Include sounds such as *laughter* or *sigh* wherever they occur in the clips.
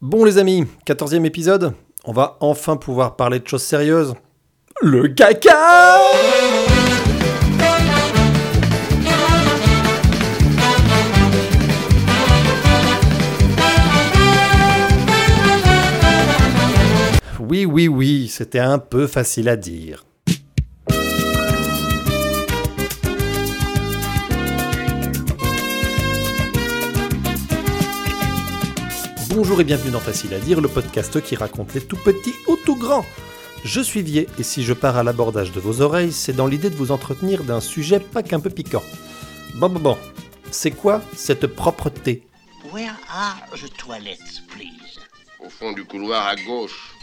Bon les amis, 14e épisode, on va enfin pouvoir parler de choses sérieuses. Le caca Oui, oui, oui, c'était un peu facile à dire. Bonjour et bienvenue dans Facile à dire, le podcast qui raconte les tout petits ou tout grands. Je suis Vier et si je pars à l'abordage de vos oreilles, c'est dans l'idée de vous entretenir d'un sujet pas qu'un peu piquant. Bon, bon, bon, c'est quoi cette propreté? Where are the toilets, please? Au fond du couloir à gauche.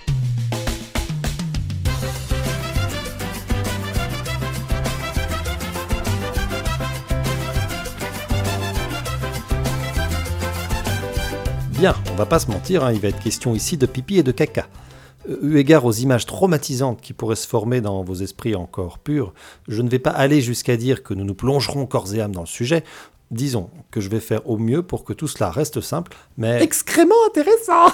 On va pas se mentir, hein, il va être question ici de pipi et de caca. Euh, Eu égard aux images traumatisantes qui pourraient se former dans vos esprits encore purs, je ne vais pas aller jusqu'à dire que nous nous plongerons corps et âme dans le sujet. Disons que je vais faire au mieux pour que tout cela reste simple, mais excrément intéressant.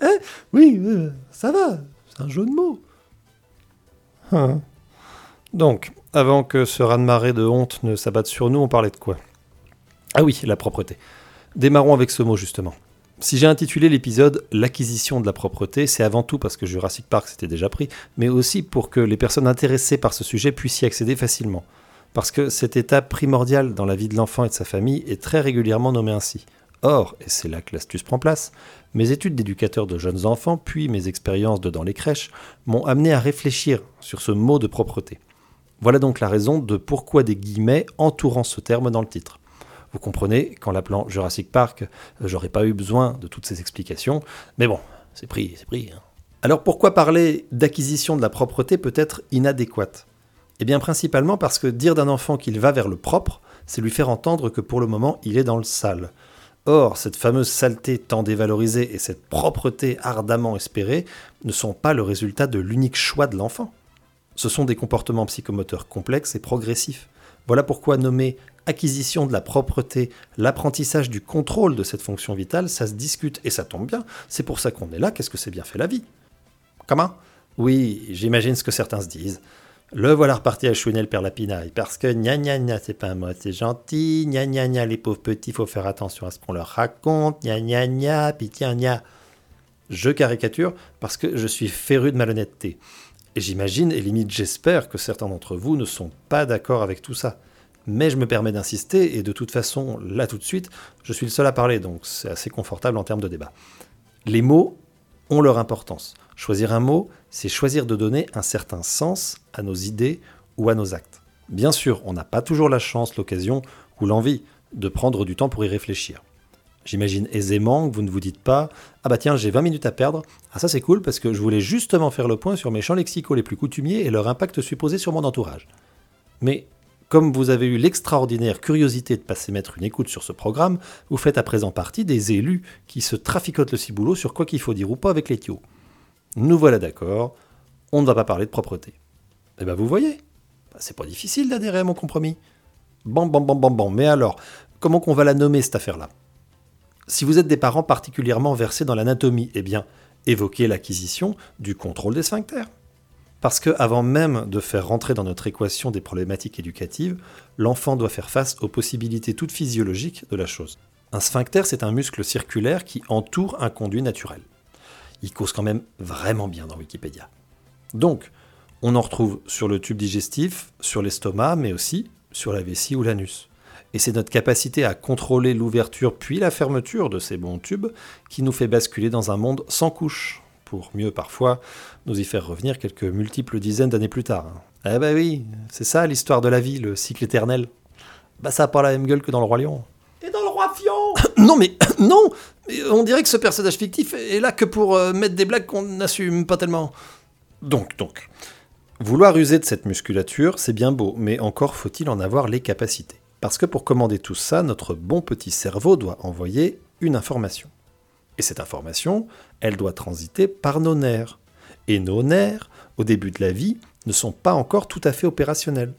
Hein *laughs* oui, euh, ça va, c'est un jeu de mots. Hein. Donc, avant que ce raz-de-marée de honte ne s'abatte sur nous, on parlait de quoi? Ah oui, la propreté. Démarrons avec ce mot justement. Si j'ai intitulé l'épisode L'acquisition de la propreté, c'est avant tout parce que Jurassic Park s'était déjà pris, mais aussi pour que les personnes intéressées par ce sujet puissent y accéder facilement. Parce que cette étape primordiale dans la vie de l'enfant et de sa famille est très régulièrement nommée ainsi. Or, et c'est là que l'astuce prend place, mes études d'éducateur de jeunes enfants, puis mes expériences de dans les crèches, m'ont amené à réfléchir sur ce mot de propreté. Voilà donc la raison de pourquoi des guillemets entourant ce terme dans le titre. Vous comprenez qu'en l'appelant Jurassic Park, euh, j'aurais pas eu besoin de toutes ces explications, mais bon, c'est pris, c'est pris. hein. Alors pourquoi parler d'acquisition de la propreté peut être inadéquate? Eh bien principalement parce que dire d'un enfant qu'il va vers le propre, c'est lui faire entendre que pour le moment il est dans le sale. Or, cette fameuse saleté tant dévalorisée et cette propreté ardemment espérée ne sont pas le résultat de l'unique choix de l'enfant. Ce sont des comportements psychomoteurs complexes et progressifs. Voilà pourquoi nommer acquisition de la propreté, l'apprentissage du contrôle de cette fonction vitale, ça se discute et ça tombe bien. C'est pour ça qu'on est là, qu'est-ce que c'est bien fait la vie? Comment Oui, j'imagine ce que certains se disent. Le voilà reparti à chouiner le père Lapinaille, parce que gna gna gna, c'est pas un mot, c'est gentil, gna gna gna, les pauvres petits, faut faire attention à ce qu'on leur raconte, gna gna gna, pitié gna. Je caricature parce que je suis féru de malhonnêteté. Et j'imagine, et limite j'espère, que certains d'entre vous ne sont pas d'accord avec tout ça. Mais je me permets d'insister, et de toute façon, là tout de suite, je suis le seul à parler, donc c'est assez confortable en termes de débat. Les mots ont leur importance. Choisir un mot, c'est choisir de donner un certain sens à nos idées ou à nos actes. Bien sûr, on n'a pas toujours la chance, l'occasion ou l'envie de prendre du temps pour y réfléchir. J'imagine aisément que vous ne vous dites pas Ah bah tiens, j'ai 20 minutes à perdre. Ah ça c'est cool parce que je voulais justement faire le point sur mes champs lexicaux les plus coutumiers et leur impact supposé sur mon entourage. Mais comme vous avez eu l'extraordinaire curiosité de passer mettre une écoute sur ce programme, vous faites à présent partie des élus qui se traficotent le ciboulot sur quoi qu'il faut dire ou pas avec les tuyaux. Nous voilà d'accord, on ne va pas parler de propreté. Eh ben vous voyez, bah, c'est pas difficile d'adhérer à mon compromis. Bon, bon, bon, bon, bon, mais alors, comment qu'on va la nommer cette affaire-là? Si vous êtes des parents particulièrement versés dans l'anatomie, eh bien, évoquez l'acquisition du contrôle des sphincters. Parce que avant même de faire rentrer dans notre équation des problématiques éducatives, l'enfant doit faire face aux possibilités toutes physiologiques de la chose. Un sphincter, c'est un muscle circulaire qui entoure un conduit naturel. Il cause quand même vraiment bien dans Wikipédia. Donc, on en retrouve sur le tube digestif, sur l'estomac, mais aussi sur la vessie ou l'anus. Et c'est notre capacité à contrôler l'ouverture puis la fermeture de ces bons tubes qui nous fait basculer dans un monde sans couche, pour mieux parfois nous y faire revenir quelques multiples dizaines d'années plus tard. Eh ben oui, c'est ça l'histoire de la vie, le cycle éternel. Bah ça a pas la même gueule que dans le Roi Lion. Et dans le roi Fion *coughs* Non mais *coughs* non On dirait que ce personnage fictif est là que pour euh, mettre des blagues qu'on n'assume pas tellement. Donc, donc. Vouloir user de cette musculature, c'est bien beau, mais encore faut-il en avoir les capacités. Parce que pour commander tout ça, notre bon petit cerveau doit envoyer une information. Et cette information, elle doit transiter par nos nerfs. Et nos nerfs, au début de la vie, ne sont pas encore tout à fait opérationnels.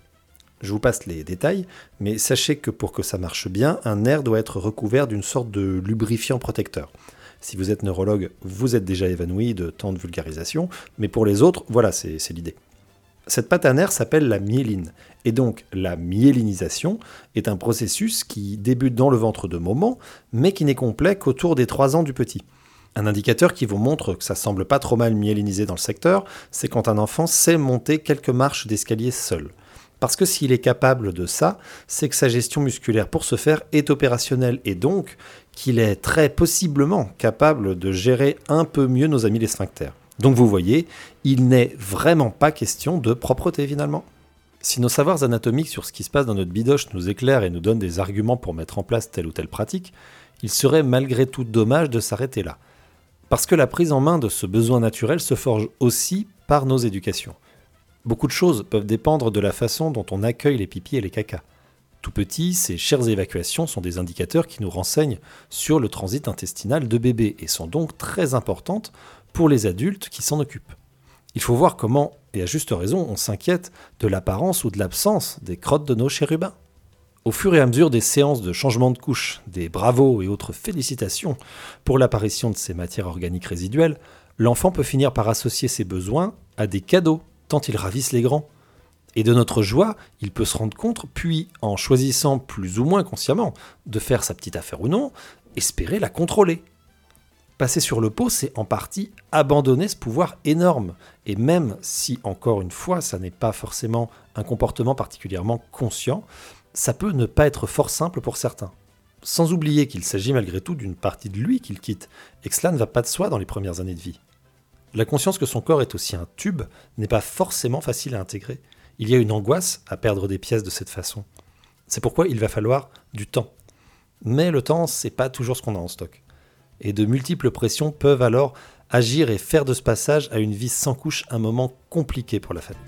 Je vous passe les détails, mais sachez que pour que ça marche bien, un nerf doit être recouvert d'une sorte de lubrifiant protecteur. Si vous êtes neurologue, vous êtes déjà évanoui de tant de vulgarisation, mais pour les autres, voilà, c'est l'idée. Cette pâte s'appelle la myéline, et donc la myélinisation est un processus qui débute dans le ventre de moment, mais qui n'est complet qu'autour des 3 ans du petit. Un indicateur qui vous montre que ça semble pas trop mal myélinisé dans le secteur, c'est quand un enfant sait monter quelques marches d'escalier seul. Parce que s'il est capable de ça, c'est que sa gestion musculaire pour ce faire est opérationnelle et donc qu'il est très possiblement capable de gérer un peu mieux nos amis les sphincters. Donc vous voyez, il n'est vraiment pas question de propreté finalement. Si nos savoirs anatomiques sur ce qui se passe dans notre bidoche nous éclairent et nous donnent des arguments pour mettre en place telle ou telle pratique, il serait malgré tout dommage de s'arrêter là. Parce que la prise en main de ce besoin naturel se forge aussi par nos éducations. Beaucoup de choses peuvent dépendre de la façon dont on accueille les pipis et les cacas. Tout petit, ces chères évacuations sont des indicateurs qui nous renseignent sur le transit intestinal de bébé et sont donc très importantes pour les adultes qui s'en occupent. Il faut voir comment, et à juste raison, on s'inquiète de l'apparence ou de l'absence des crottes de nos chérubins. Au fur et à mesure des séances de changement de couche, des bravos et autres félicitations pour l'apparition de ces matières organiques résiduelles, l'enfant peut finir par associer ses besoins à des cadeaux, tant ils ravissent les grands. Et de notre joie, il peut se rendre compte, puis, en choisissant plus ou moins consciemment de faire sa petite affaire ou non, espérer la contrôler. Passer sur le pot, c'est en partie abandonner ce pouvoir énorme. Et même si, encore une fois, ça n'est pas forcément un comportement particulièrement conscient, ça peut ne pas être fort simple pour certains. Sans oublier qu'il s'agit malgré tout d'une partie de lui qu'il quitte, et que cela ne va pas de soi dans les premières années de vie. La conscience que son corps est aussi un tube n'est pas forcément facile à intégrer. Il y a une angoisse à perdre des pièces de cette façon. C'est pourquoi il va falloir du temps. Mais le temps, c'est pas toujours ce qu'on a en stock. Et de multiples pressions peuvent alors agir et faire de ce passage à une vie sans couche un moment compliqué pour la famille.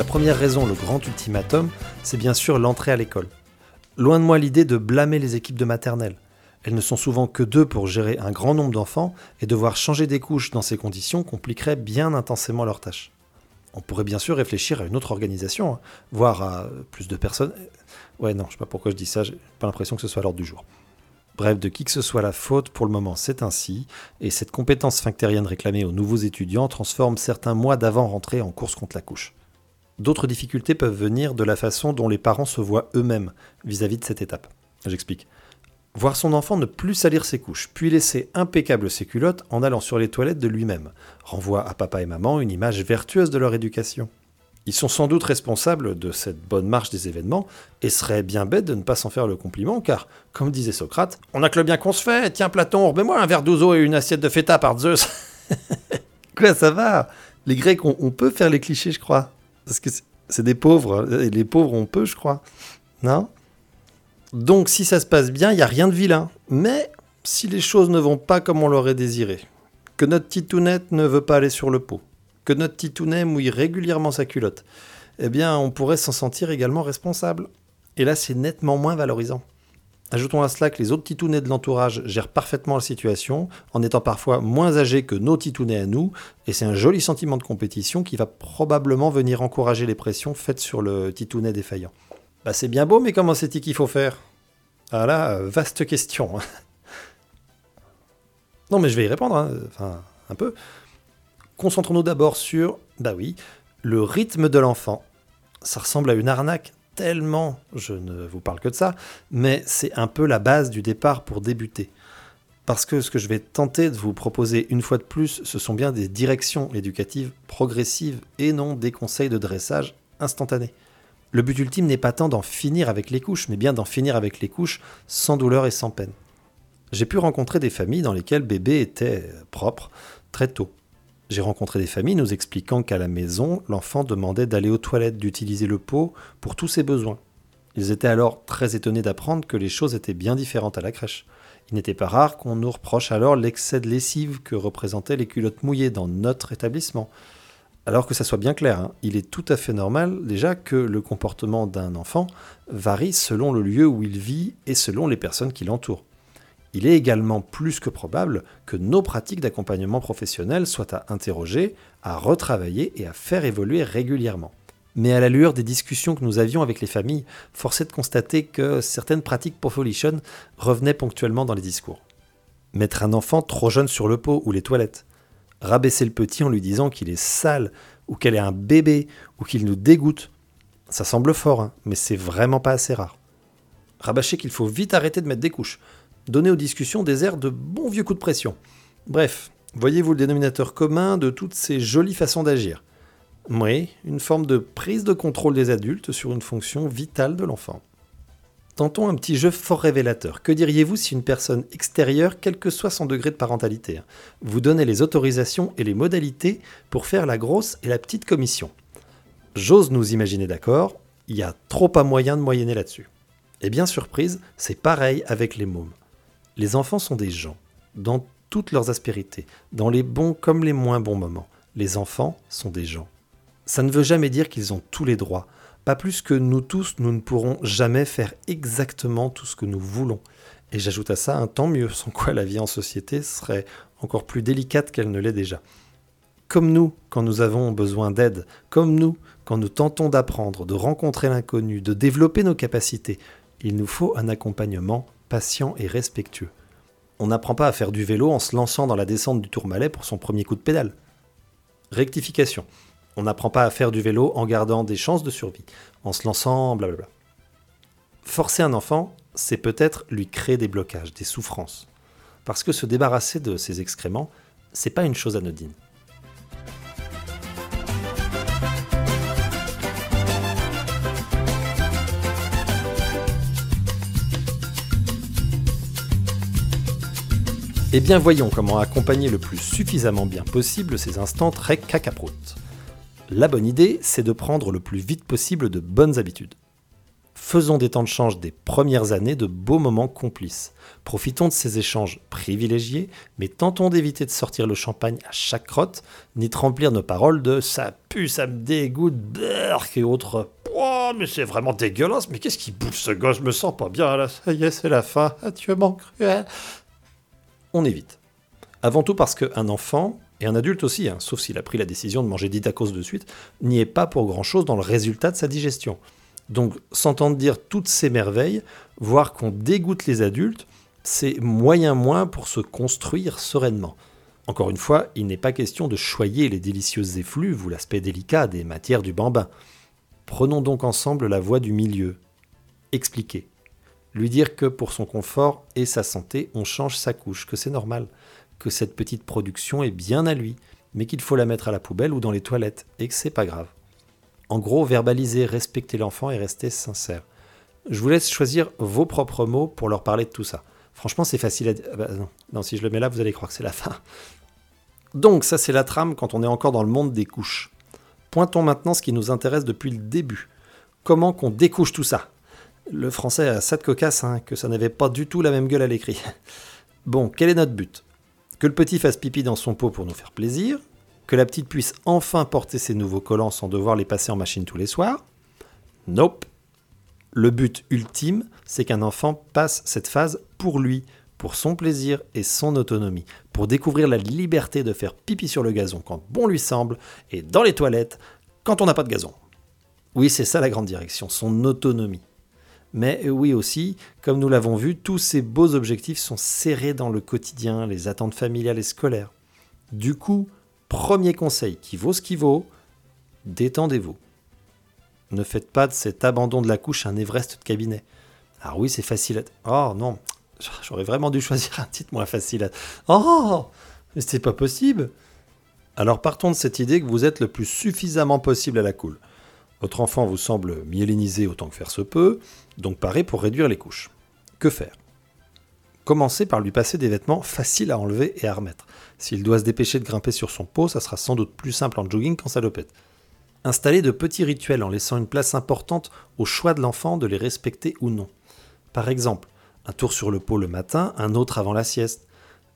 La première raison, le grand ultimatum, c'est bien sûr l'entrée à l'école. Loin de moi l'idée de blâmer les équipes de maternelle. Elles ne sont souvent que deux pour gérer un grand nombre d'enfants et devoir changer des couches dans ces conditions compliquerait bien intensément leur tâche. On pourrait bien sûr réfléchir à une autre organisation, hein, voire à plus de personnes. Ouais, non, je sais pas pourquoi je dis ça, j'ai pas l'impression que ce soit l'ordre du jour. Bref, de qui que ce soit la faute, pour le moment c'est ainsi, et cette compétence sphinctérienne réclamée aux nouveaux étudiants transforme certains mois d'avant rentrée en course contre la couche. D'autres difficultés peuvent venir de la façon dont les parents se voient eux-mêmes vis-à-vis de cette étape. J'explique. Voir son enfant ne plus salir ses couches, puis laisser impeccable ses culottes en allant sur les toilettes de lui-même, renvoie à papa et maman une image vertueuse de leur éducation. Ils sont sans doute responsables de cette bonne marche des événements, et serait bien bête de ne pas s'en faire le compliment, car, comme disait Socrate, on a que le bien qu'on se fait, tiens Platon, remets-moi un verre d'ouzo et une assiette de feta par Zeus. *laughs* Quoi, ça va? Les Grecs, on peut faire les clichés, je crois. Parce que c'est des pauvres, et les pauvres on peut, je crois. Non? Donc si ça se passe bien, il n'y a rien de vilain. Mais si les choses ne vont pas comme on l'aurait désiré, que notre titounette ne veut pas aller sur le pot, que notre titounet mouille régulièrement sa culotte, eh bien on pourrait s'en sentir également responsable. Et là c'est nettement moins valorisant. Ajoutons à cela que les autres titounets de l'entourage gèrent parfaitement la situation, en étant parfois moins âgés que nos titounets à nous, et c'est un joli sentiment de compétition qui va probablement venir encourager les pressions faites sur le titounet défaillant. Bah c'est bien beau, mais comment c'est-il qu'il faut faire? Ah là, vaste question. Non mais je vais y répondre, hein. enfin un peu. Concentrons-nous d'abord sur, bah oui, le rythme de l'enfant. Ça ressemble à une arnaque tellement, je ne vous parle que de ça, mais c'est un peu la base du départ pour débuter. Parce que ce que je vais tenter de vous proposer une fois de plus, ce sont bien des directions éducatives progressives et non des conseils de dressage instantanés. Le but ultime n'est pas tant d'en finir avec les couches, mais bien d'en finir avec les couches sans douleur et sans peine. J'ai pu rencontrer des familles dans lesquelles bébé était propre très tôt. J'ai rencontré des familles nous expliquant qu'à la maison, l'enfant demandait d'aller aux toilettes, d'utiliser le pot pour tous ses besoins. Ils étaient alors très étonnés d'apprendre que les choses étaient bien différentes à la crèche. Il n'était pas rare qu'on nous reproche alors l'excès de lessive que représentaient les culottes mouillées dans notre établissement. Alors que ça soit bien clair, hein, il est tout à fait normal déjà que le comportement d'un enfant varie selon le lieu où il vit et selon les personnes qui l'entourent. Il est également plus que probable que nos pratiques d'accompagnement professionnel soient à interroger, à retravailler et à faire évoluer régulièrement. Mais à la lueur des discussions que nous avions avec les familles, force est de constater que certaines pratiques Profolition revenaient ponctuellement dans les discours. Mettre un enfant trop jeune sur le pot ou les toilettes, rabaisser le petit en lui disant qu'il est sale ou qu'elle est un bébé ou qu'il nous dégoûte, ça semble fort, hein, mais c'est vraiment pas assez rare. Rabâcher qu'il faut vite arrêter de mettre des couches, donner aux discussions des airs de bons vieux coups de pression. Bref, voyez-vous le dénominateur commun de toutes ces jolies façons d'agir? Oui, une forme de prise de contrôle des adultes sur une fonction vitale de l'enfant. Tentons un petit jeu fort révélateur. Que diriez-vous si une personne extérieure, quel que soit son degré de parentalité, hein, vous donnait les autorisations et les modalités pour faire la grosse et la petite commission? J'ose nous imaginer d'accord, il y a trop pas moyen de moyenner là-dessus. Et bien surprise, c'est pareil avec les mômes. Les enfants sont des gens, dans toutes leurs aspérités, dans les bons comme les moins bons moments. Les enfants sont des gens. Ça ne veut jamais dire qu'ils ont tous les droits, plus que nous tous, nous ne pourrons jamais faire exactement tout ce que nous voulons. Et j'ajoute à ça un tant mieux, sans quoi la vie en société serait encore plus délicate qu'elle ne l'est déjà. Comme nous, quand nous avons besoin d'aide, comme nous, quand nous tentons d'apprendre, de rencontrer l'inconnu, de développer nos capacités, il nous faut un accompagnement patient et respectueux. On n'apprend pas à faire du vélo en se lançant dans la descente du Tourmalet pour son premier coup de pédale. Rectification. On n'apprend pas à faire du vélo en gardant des chances de survie, en se lançant, blablabla. Forcer un enfant, c'est peut-être lui créer des blocages, des souffrances. Parce que se débarrasser de ses excréments, c'est pas une chose anodine. Eh bien voyons comment accompagner le plus suffisamment bien possible ces instants très cacaproutes. La bonne idée, c'est de prendre le plus vite possible de bonnes habitudes. Faisons des temps de change des premières années de beaux moments complices. Profitons de ces échanges privilégiés, mais tentons d'éviter de sortir le champagne à chaque crotte, ni de remplir nos paroles de ça pue, ça me dégoûte, berk et autres. Oh, mais c'est vraiment dégueulasse, mais qu'est-ce qui bouffe ce gosse? Je me sens pas bien là, ça y est, c'est la fin. Adieu mon cruel. On évite. Avant tout parce qu'un enfant, et un adulte aussi, hein, sauf s'il a pris la décision de manger 10 tacos de suite, n'y est pas pour grand-chose dans le résultat de sa digestion. Donc, s'entendre dire toutes ces merveilles, voir qu'on dégoûte les adultes, c'est moyen moins pour se construire sereinement. Encore une fois, il n'est pas question de choyer les délicieuses effluves ou l'aspect délicat des matières du bambin. Prenons donc ensemble la voie du milieu. Expliquer. Lui dire que pour son confort et sa santé, on change sa couche, que c'est normal que cette petite production est bien à lui, mais qu'il faut la mettre à la poubelle ou dans les toilettes, et que c'est pas grave. En gros, verbaliser, respecter l'enfant et rester sincère. Je vous laisse choisir vos propres mots pour leur parler de tout ça. Franchement, c'est facile à dire. Ah bah non. si je le mets là, vous allez croire que c'est la fin. Donc, ça, c'est la trame quand on est encore dans le monde des couches. Pointons maintenant ce qui nous intéresse depuis le début. Comment qu'on découche tout ça? Le français a ça de cocasse, hein, que ça n'avait pas du tout la même gueule à l'écrit. Bon, quel est notre but? Que le petit fasse pipi dans son pot pour nous faire plaisir, que la petite puisse enfin porter ses nouveaux collants sans devoir les passer en machine tous les soirs. Nope. Le but ultime, c'est qu'un enfant passe cette phase pour lui, pour son plaisir et son autonomie, pour découvrir la liberté de faire pipi sur le gazon quand bon lui semble et dans les toilettes quand on n'a pas de gazon. Oui, c'est ça la grande direction, son autonomie. Mais oui aussi, comme nous l'avons vu, tous ces beaux objectifs sont serrés dans le quotidien, les attentes familiales et scolaires. Du coup, premier conseil qui vaut ce qui vaut, détendez-vous. Ne faites pas de cet abandon de la couche un Everest de cabinet. Ah oui, c'est facile à... Oh non, *laughs* j'aurais vraiment dû choisir un titre moins facile à... Oh Mais c'est pas possible Alors partons de cette idée que vous êtes le plus suffisamment possible à la cool. Votre enfant vous semble myélinisé autant que faire se peut, donc paré pour réduire les couches. Que faire? Commencez par lui passer des vêtements faciles à enlever et à remettre. S'il doit se dépêcher de grimper sur son pot, ça sera sans doute plus simple en jogging qu'en salopette. Installez de petits rituels en laissant une place importante au choix de l'enfant de les respecter ou non. Par exemple, un tour sur le pot le matin, un autre avant la sieste.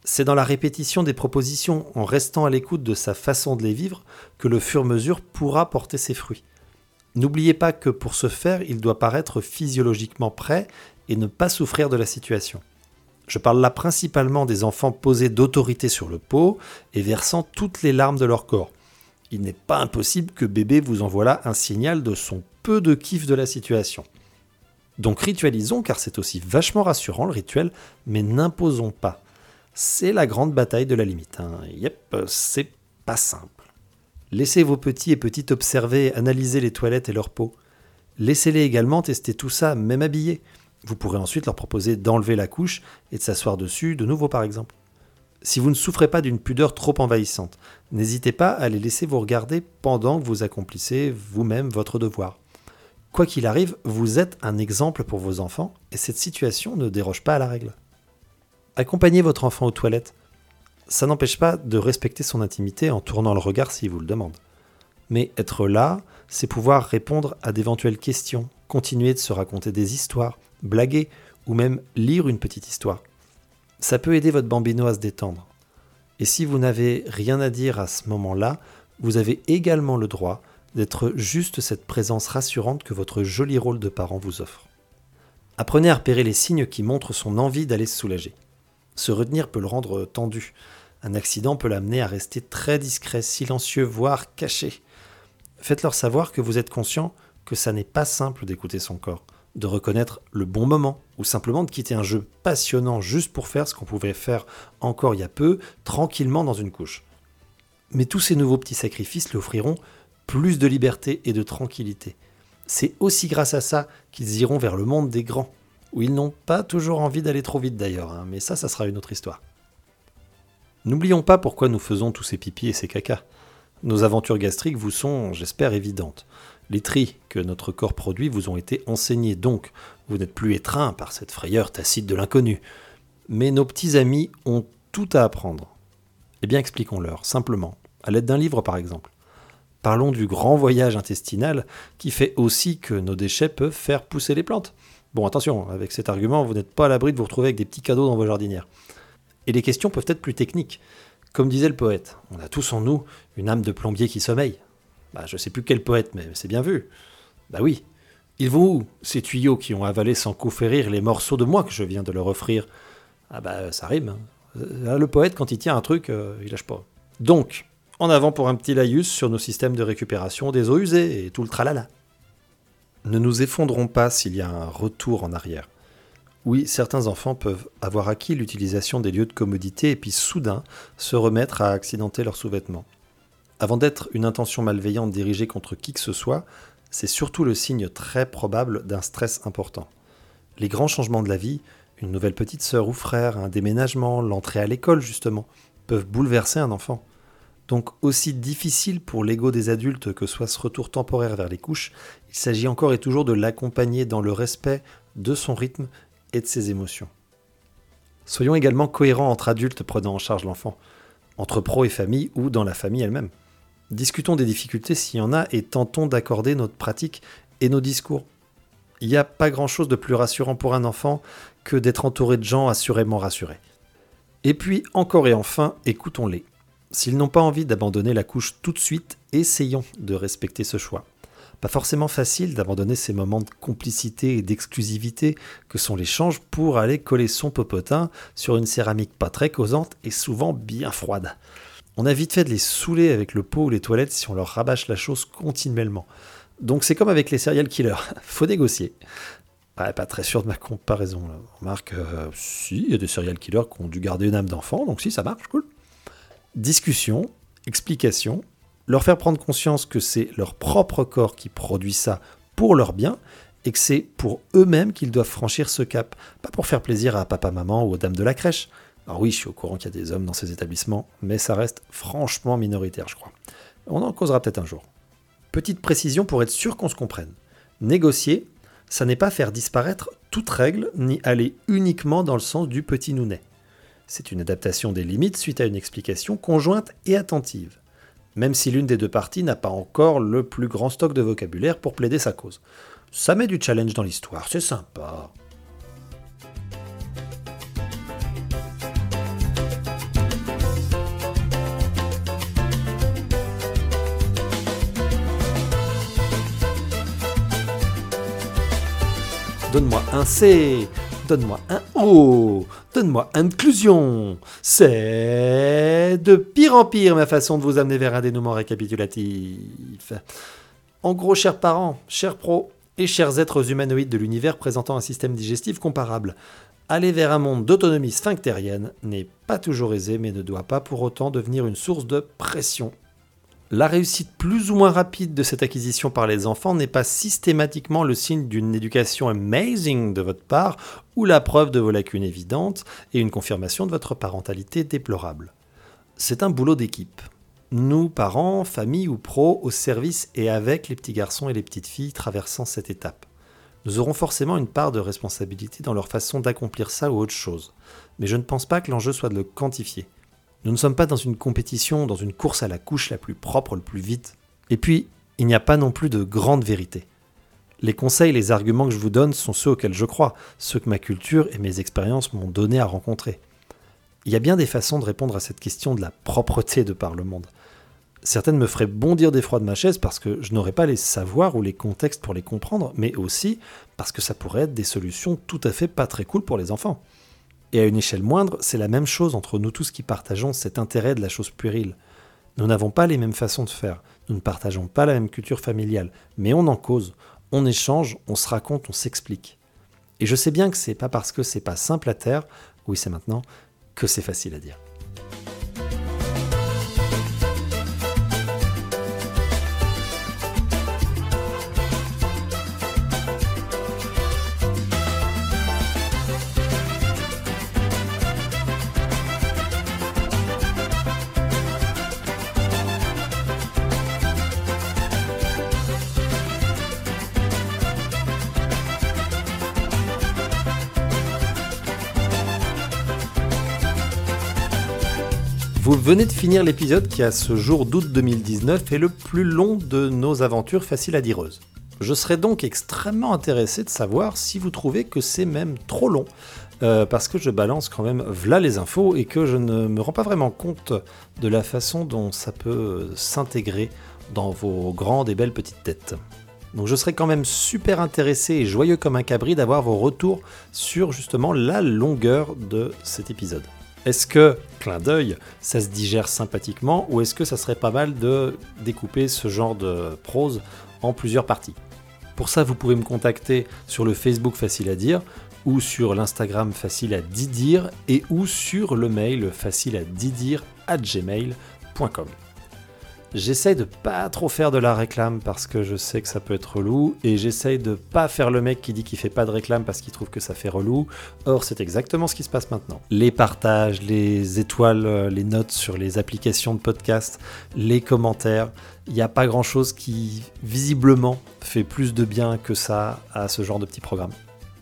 C'est dans la répétition des propositions, en restant à l'écoute de sa façon de les vivre, que le fur et mesure pourra porter ses fruits. N'oubliez pas que pour ce faire, il doit paraître physiologiquement prêt et ne pas souffrir de la situation. Je parle là principalement des enfants posés d'autorité sur le pot et versant toutes les larmes de leur corps. Il n'est pas impossible que bébé vous envoie là un signal de son peu de kiff de la situation. Donc ritualisons car c'est aussi vachement rassurant le rituel, mais n'imposons pas. C'est la grande bataille de la limite. Hein. Yep, c'est pas simple. Laissez vos petits et petites observer, analyser les toilettes et leur peau. Laissez-les également tester tout ça, même habillés. Vous pourrez ensuite leur proposer d'enlever la couche et de s'asseoir dessus de nouveau par exemple. Si vous ne souffrez pas d'une pudeur trop envahissante, n'hésitez pas à les laisser vous regarder pendant que vous accomplissez vous-même votre devoir. Quoi qu'il arrive, vous êtes un exemple pour vos enfants et cette situation ne déroge pas à la règle. Accompagnez votre enfant aux toilettes. Ça n'empêche pas de respecter son intimité en tournant le regard s'il vous le demande. Mais être là, c'est pouvoir répondre à d'éventuelles questions, continuer de se raconter des histoires, blaguer ou même lire une petite histoire. Ça peut aider votre bambino à se détendre. Et si vous n'avez rien à dire à ce moment-là, vous avez également le droit d'être juste cette présence rassurante que votre joli rôle de parent vous offre. Apprenez à repérer les signes qui montrent son envie d'aller se soulager. Se retenir peut le rendre tendu. Un accident peut l'amener à rester très discret, silencieux, voire caché. Faites-leur savoir que vous êtes conscient que ça n'est pas simple d'écouter son corps, de reconnaître le bon moment, ou simplement de quitter un jeu passionnant juste pour faire ce qu'on pouvait faire encore il y a peu, tranquillement dans une couche. Mais tous ces nouveaux petits sacrifices lui offriront plus de liberté et de tranquillité. C'est aussi grâce à ça qu'ils iront vers le monde des grands, où ils n'ont pas toujours envie d'aller trop vite d'ailleurs, hein, mais ça, ça sera une autre histoire. N'oublions pas pourquoi nous faisons tous ces pipis et ces cacas. Nos aventures gastriques vous sont, j'espère, évidentes. Les tris que notre corps produit vous ont été enseignés, donc vous n'êtes plus étreint par cette frayeur tacite de l'inconnu. Mais nos petits amis ont tout à apprendre. Eh bien, expliquons-leur, simplement, à l'aide d'un livre par exemple. Parlons du grand voyage intestinal qui fait aussi que nos déchets peuvent faire pousser les plantes. Bon, attention, avec cet argument, vous n'êtes pas à l'abri de vous retrouver avec des petits cadeaux dans vos jardinières. Et les questions peuvent être plus techniques. Comme disait le poète, on a tous en nous une âme de plombier qui sommeille. Bah, je sais plus quel poète, mais c'est bien vu. Bah oui. Ils vont où, ces tuyaux qui ont avalé sans coup férir les morceaux de moi que je viens de leur offrir? Ah bah ça rime. Hein. Euh, le poète, quand il tient un truc, euh, il lâche pas. Donc, en avant pour un petit laïus sur nos systèmes de récupération des eaux usées et tout le tralala. Ne nous effondrons pas s'il y a un retour en arrière. Oui, certains enfants peuvent avoir acquis l'utilisation des lieux de commodité et puis soudain se remettre à accidenter leurs sous-vêtements. Avant d'être une intention malveillante dirigée contre qui que ce soit, c'est surtout le signe très probable d'un stress important. Les grands changements de la vie, une nouvelle petite sœur ou frère, un déménagement, l'entrée à l'école justement, peuvent bouleverser un enfant. Donc aussi difficile pour l'ego des adultes que soit ce retour temporaire vers les couches, il s'agit encore et toujours de l'accompagner dans le respect de son rythme et de ses émotions. Soyons également cohérents entre adultes prenant en charge l'enfant, entre pro et famille ou dans la famille elle-même. Discutons des difficultés s'il y en a et tentons d'accorder notre pratique et nos discours. Il n'y a pas grand-chose de plus rassurant pour un enfant que d'être entouré de gens assurément rassurés. Et puis, encore et enfin, écoutons-les. S'ils n'ont pas envie d'abandonner la couche tout de suite, essayons de respecter ce choix. Pas forcément facile d'abandonner ces moments de complicité et d'exclusivité que sont l'échange pour aller coller son popotin sur une céramique pas très causante et souvent bien froide. On a vite fait de les saouler avec le pot ou les toilettes si on leur rabâche la chose continuellement. Donc c'est comme avec les serial killers, *laughs* faut négocier. pas très sûr de ma comparaison. Là. Remarque, euh, si, il y a des serial killers qui ont dû garder une âme d'enfant, donc si, ça marche, cool. Discussion, explication, leur faire prendre conscience que c'est leur propre corps qui produit ça pour leur bien et que c'est pour eux-mêmes qu'ils doivent franchir ce cap, pas pour faire plaisir à papa, maman ou aux dames de la crèche. Alors oui, je suis au courant qu'il y a des hommes dans ces établissements, mais ça reste franchement minoritaire, je crois. On en causera peut-être un jour. Petite précision pour être sûr qu'on se comprenne. Négocier, ça n'est pas faire disparaître toute règle, ni aller uniquement dans le sens du petit nounet. C'est une adaptation des limites suite à une explication conjointe et attentive même si l'une des deux parties n'a pas encore le plus grand stock de vocabulaire pour plaider sa cause. Ça met du challenge dans l'histoire, c'est sympa. Donne-moi un C Donne-moi un O. Donne-moi inclusion. C'est de pire en pire ma façon de vous amener vers un dénouement récapitulatif. En gros, chers parents, chers pros et chers êtres humanoïdes de l'univers présentant un système digestif comparable, aller vers un monde d'autonomie sphinctérienne n'est pas toujours aisé mais ne doit pas pour autant devenir une source de pression la réussite plus ou moins rapide de cette acquisition par les enfants n'est pas systématiquement le signe d'une éducation amazing de votre part ou la preuve de vos lacunes évidentes et une confirmation de votre parentalité déplorable. C'est un boulot d'équipe. Nous, parents, familles ou pros, au service et avec les petits garçons et les petites filles traversant cette étape. Nous aurons forcément une part de responsabilité dans leur façon d'accomplir ça ou autre chose. Mais je ne pense pas que l'enjeu soit de le quantifier. Nous ne sommes pas dans une compétition, dans une course à la couche la plus propre le plus vite. Et puis, il n'y a pas non plus de grande vérité. Les conseils, les arguments que je vous donne sont ceux auxquels je crois, ceux que ma culture et mes expériences m'ont donné à rencontrer. Il y a bien des façons de répondre à cette question de la propreté de par le monde. Certaines me feraient bondir d'effroi de ma chaise parce que je n'aurais pas les savoirs ou les contextes pour les comprendre, mais aussi parce que ça pourrait être des solutions tout à fait pas très cool pour les enfants. Et à une échelle moindre, c'est la même chose entre nous tous qui partageons cet intérêt de la chose puérile. Nous n'avons pas les mêmes façons de faire, nous ne partageons pas la même culture familiale, mais on en cause, on échange, on se raconte, on s'explique. Et je sais bien que c'est pas parce que c'est pas simple à terre, oui c'est maintenant, que c'est facile à dire. Vous venez de finir l'épisode qui, à ce jour d'août 2019, est le plus long de nos aventures faciles à direuses. Je serais donc extrêmement intéressé de savoir si vous trouvez que c'est même trop long, euh, parce que je balance quand même v'là les infos et que je ne me rends pas vraiment compte de la façon dont ça peut s'intégrer dans vos grandes et belles petites têtes. Donc je serais quand même super intéressé et joyeux comme un cabri d'avoir vos retours sur justement la longueur de cet épisode. Est-ce que, clin d'œil, ça se digère sympathiquement ou est-ce que ça serait pas mal de découper ce genre de prose en plusieurs parties? Pour ça, vous pouvez me contacter sur le Facebook Facile à dire ou sur l'Instagram Facile à dire et ou sur le mail facile à dire à gmail.com. J'essaye de pas trop faire de la réclame parce que je sais que ça peut être relou et j'essaye de pas faire le mec qui dit qu'il fait pas de réclame parce qu'il trouve que ça fait relou. Or, c'est exactement ce qui se passe maintenant. Les partages, les étoiles, euh, les notes sur les applications de podcast, les commentaires, il n'y a pas grand chose qui visiblement fait plus de bien que ça à ce genre de petit programme.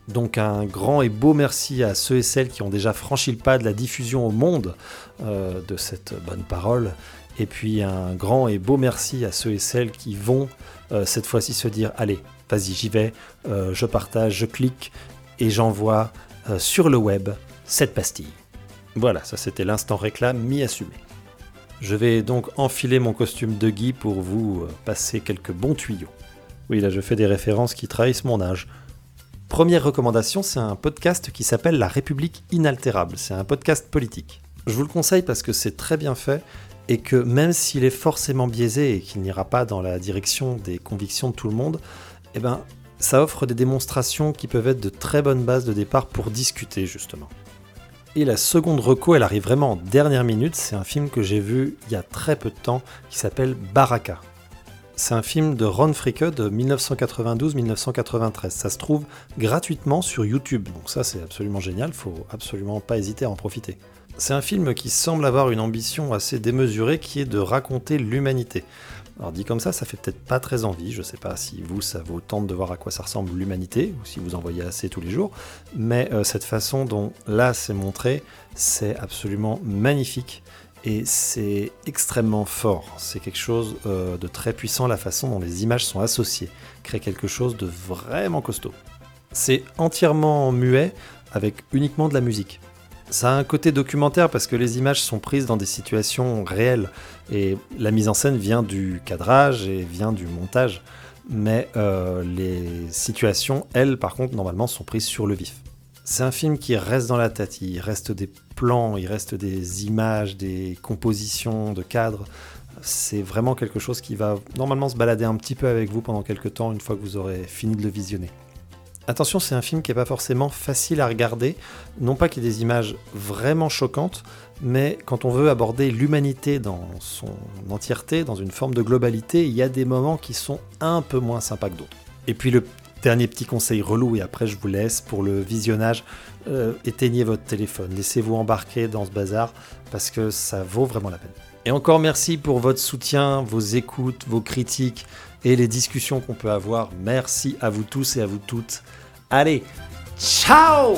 Donc un grand et beau merci à ceux et celles qui ont déjà franchi le pas de la diffusion au monde euh, de cette bonne parole et puis un grand et beau merci à ceux et celles qui vont euh, cette fois-ci se dire allez, vas-y, j'y vais, euh, je partage, je clique et j'envoie euh, sur le web cette pastille. Voilà, ça c'était l'instant réclame mi-assumé. Je vais donc enfiler mon costume de Guy pour vous passer quelques bons tuyaux. Oui, là je fais des références qui trahissent mon âge. Première recommandation, c'est un podcast qui s'appelle La République inaltérable. C'est un podcast politique. Je vous le conseille parce que c'est très bien fait et que même s'il est forcément biaisé et qu'il n'ira pas dans la direction des convictions de tout le monde, eh ben, ça offre des démonstrations qui peuvent être de très bonnes bases de départ pour discuter justement. Et la seconde reco, elle arrive vraiment en dernière minute, c'est un film que j'ai vu il y a très peu de temps qui s'appelle Baraka. C'est un film de Ron Fricke de 1992-1993. Ça se trouve gratuitement sur YouTube, donc ça c'est absolument génial, faut absolument pas hésiter à en profiter. C'est un film qui semble avoir une ambition assez démesurée qui est de raconter l'humanité. Alors dit comme ça, ça fait peut-être pas très envie, je sais pas si vous ça vous tente de voir à quoi ça ressemble l'humanité, ou si vous en voyez assez tous les jours, mais euh, cette façon dont là c'est montré, c'est absolument magnifique et c'est extrêmement fort. C'est quelque chose euh, de très puissant, la façon dont les images sont associées, crée quelque chose de vraiment costaud. C'est entièrement muet avec uniquement de la musique. Ça a un côté documentaire parce que les images sont prises dans des situations réelles et la mise en scène vient du cadrage et vient du montage. Mais euh, les situations, elles, par contre, normalement, sont prises sur le vif. C'est un film qui reste dans la tête, il reste des plans, il reste des images, des compositions de cadres. C'est vraiment quelque chose qui va normalement se balader un petit peu avec vous pendant quelques temps une fois que vous aurez fini de le visionner. Attention, c'est un film qui n'est pas forcément facile à regarder, non pas qu'il y ait des images vraiment choquantes, mais quand on veut aborder l'humanité dans son entièreté, dans une forme de globalité, il y a des moments qui sont un peu moins sympas que d'autres. Et puis le dernier petit conseil relou, et après je vous laisse pour le visionnage, euh, éteignez votre téléphone, laissez-vous embarquer dans ce bazar, parce que ça vaut vraiment la peine. Et encore merci pour votre soutien, vos écoutes, vos critiques et les discussions qu'on peut avoir. Merci à vous tous et à vous toutes. Allez, ciao